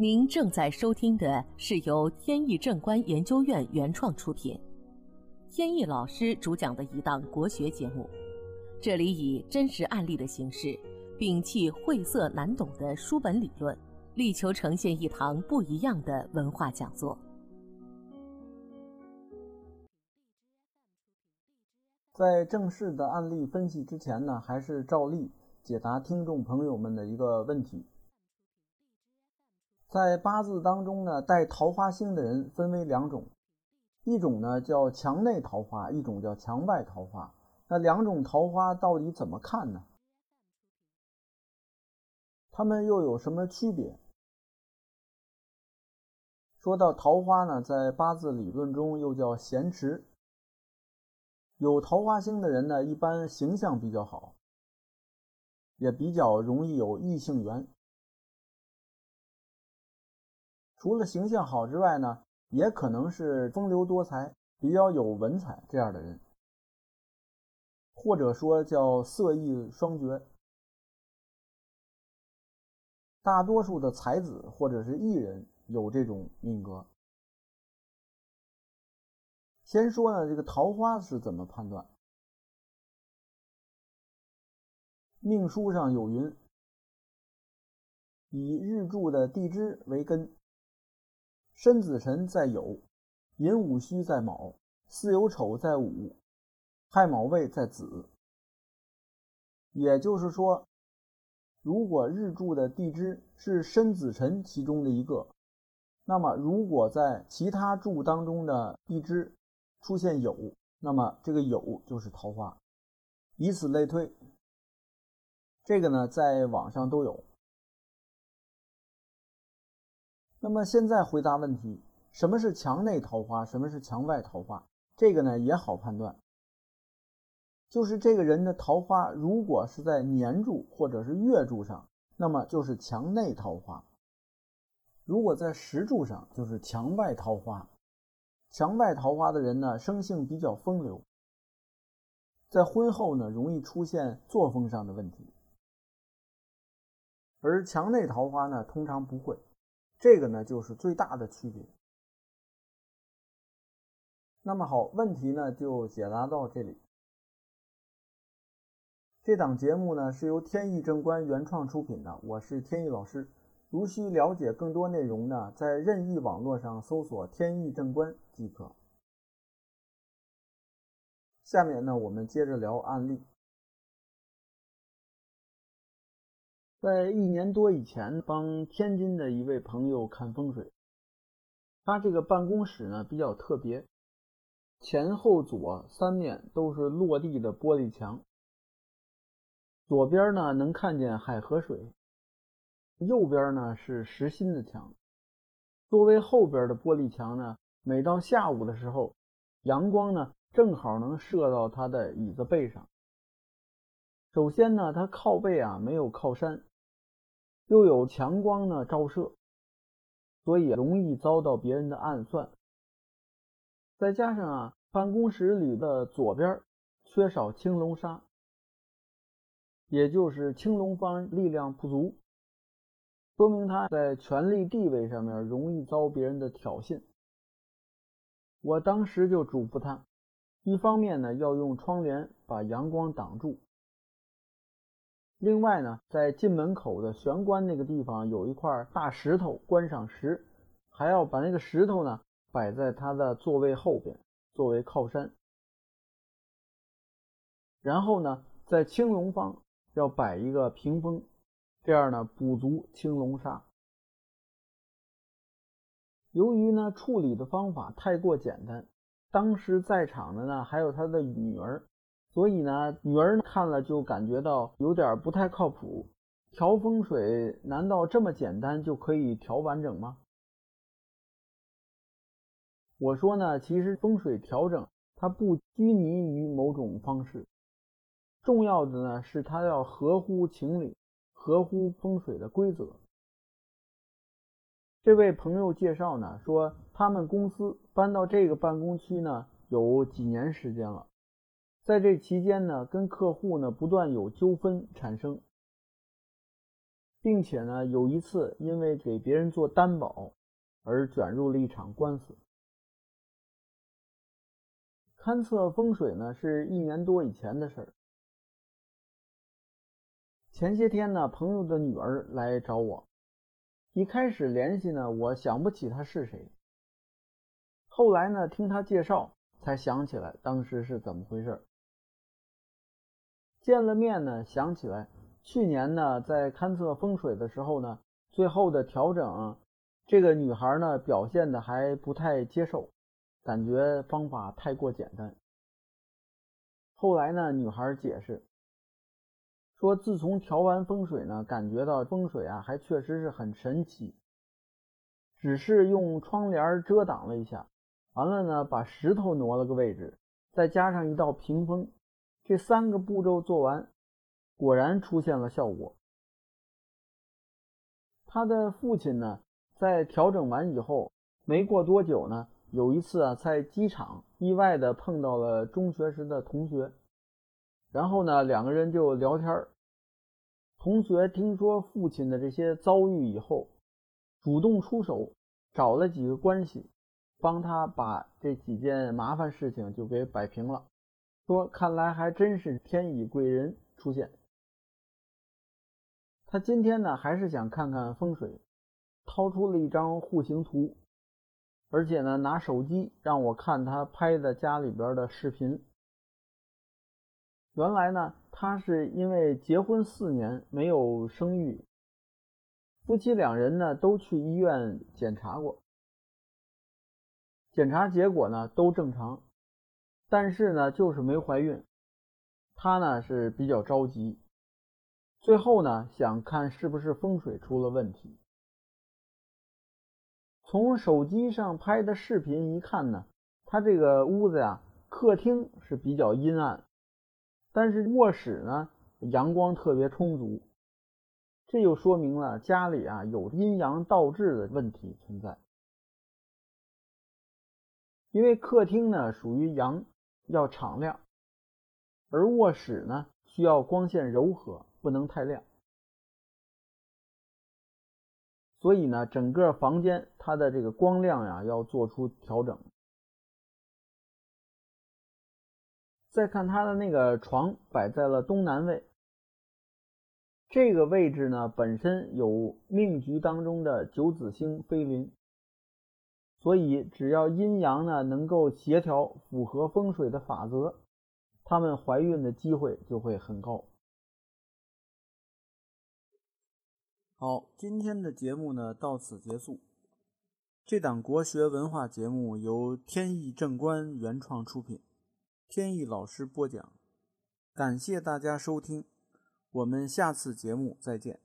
您正在收听的是由天意正观研究院原创出品，天意老师主讲的一档国学节目。这里以真实案例的形式，摒弃晦涩难懂的书本理论，力求呈现一堂不一样的文化讲座。在正式的案例分析之前呢，还是照例解答听众朋友们的一个问题。在八字当中呢，带桃花星的人分为两种，一种呢叫墙内桃花，一种叫墙外桃花。那两种桃花到底怎么看呢？它们又有什么区别？说到桃花呢，在八字理论中又叫闲池。有桃花星的人呢，一般形象比较好，也比较容易有异性缘。除了形象好之外呢，也可能是风流多才、比较有文采这样的人，或者说叫色艺双绝。大多数的才子或者是艺人有这种命格。先说呢，这个桃花是怎么判断？命书上有云：以日柱的地支为根。申子辰在酉，寅午戌在卯，巳酉丑在午，亥卯未在子。也就是说，如果日柱的地支是申子辰其中的一个，那么如果在其他柱当中的地支出现酉，那么这个酉就是桃花，以此类推。这个呢，在网上都有。那么现在回答问题：什么是墙内桃花？什么是墙外桃花？这个呢也好判断，就是这个人的桃花如果是在年柱或者是月柱上，那么就是墙内桃花；如果在时柱上，就是墙外桃花。墙外桃花的人呢，生性比较风流，在婚后呢容易出现作风上的问题，而墙内桃花呢通常不会。这个呢，就是最大的区别。那么好，问题呢就解答到这里。这档节目呢是由天意正观原创出品的，我是天意老师。如需了解更多内容呢，在任意网络上搜索“天意正观”即可。下面呢，我们接着聊案例。在一年多以前，帮天津的一位朋友看风水。他这个办公室呢比较特别，前后左三面都是落地的玻璃墙。左边呢能看见海河水，右边呢是实心的墙。作为后边的玻璃墙呢，每到下午的时候，阳光呢正好能射到他的椅子背上。首先呢，他靠背啊没有靠山。又有强光呢照射，所以容易遭到别人的暗算。再加上啊，办公室里的左边缺少青龙砂，也就是青龙方力量不足，说明他在权力地位上面容易遭别人的挑衅。我当时就嘱咐他，一方面呢要用窗帘把阳光挡住。另外呢，在进门口的玄关那个地方有一块大石头，观赏石，还要把那个石头呢摆在他的座位后边作为靠山。然后呢，在青龙方要摆一个屏风，这样呢补足青龙煞。由于呢处理的方法太过简单，当时在场的呢还有他的女儿。所以呢，女儿看了就感觉到有点不太靠谱。调风水难道这么简单就可以调完整吗？我说呢，其实风水调整它不拘泥于某种方式，重要的呢是它要合乎情理，合乎风水的规则。这位朋友介绍呢，说他们公司搬到这个办公区呢有几年时间了。在这期间呢，跟客户呢不断有纠纷产生，并且呢，有一次因为给别人做担保而卷入了一场官司。勘测风水呢，是一年多以前的事儿。前些天呢，朋友的女儿来找我，一开始联系呢，我想不起她是谁。后来呢，听她介绍，才想起来当时是怎么回事。见了面呢，想起来去年呢，在勘测风水的时候呢，最后的调整，这个女孩呢表现的还不太接受。感觉方法太过简单。后来呢，女孩解释说，自从调完风水呢，感觉到风水啊，还确实是很神奇。只是用窗帘遮挡了一下，完了呢，把石头挪了个位置，再加上一道屏风，这三个步骤做完，果然出现了效果。他的父亲呢，在调整完以后，没过多久呢。有一次啊，在机场意外的碰到了中学时的同学，然后呢，两个人就聊天同学听说父亲的这些遭遇以后，主动出手，找了几个关系，帮他把这几件麻烦事情就给摆平了。说看来还真是天乙贵人出现。他今天呢，还是想看看风水，掏出了一张户型图。而且呢，拿手机让我看他拍的家里边的视频。原来呢，他是因为结婚四年没有生育，夫妻两人呢都去医院检查过，检查结果呢都正常，但是呢就是没怀孕。她呢是比较着急，最后呢想看是不是风水出了问题。从手机上拍的视频一看呢，他这个屋子呀，客厅是比较阴暗，但是卧室呢阳光特别充足，这就说明了家里啊有阴阳倒置的问题存在。因为客厅呢属于阳，要敞亮，而卧室呢需要光线柔和，不能太亮。所以呢，整个房间它的这个光亮呀要做出调整。再看它的那个床摆在了东南位，这个位置呢本身有命局当中的九紫星飞临，所以只要阴阳呢能够协调，符合风水的法则，他们怀孕的机会就会很高。好，今天的节目呢到此结束。这档国学文化节目由天意正观原创出品，天意老师播讲。感谢大家收听，我们下次节目再见。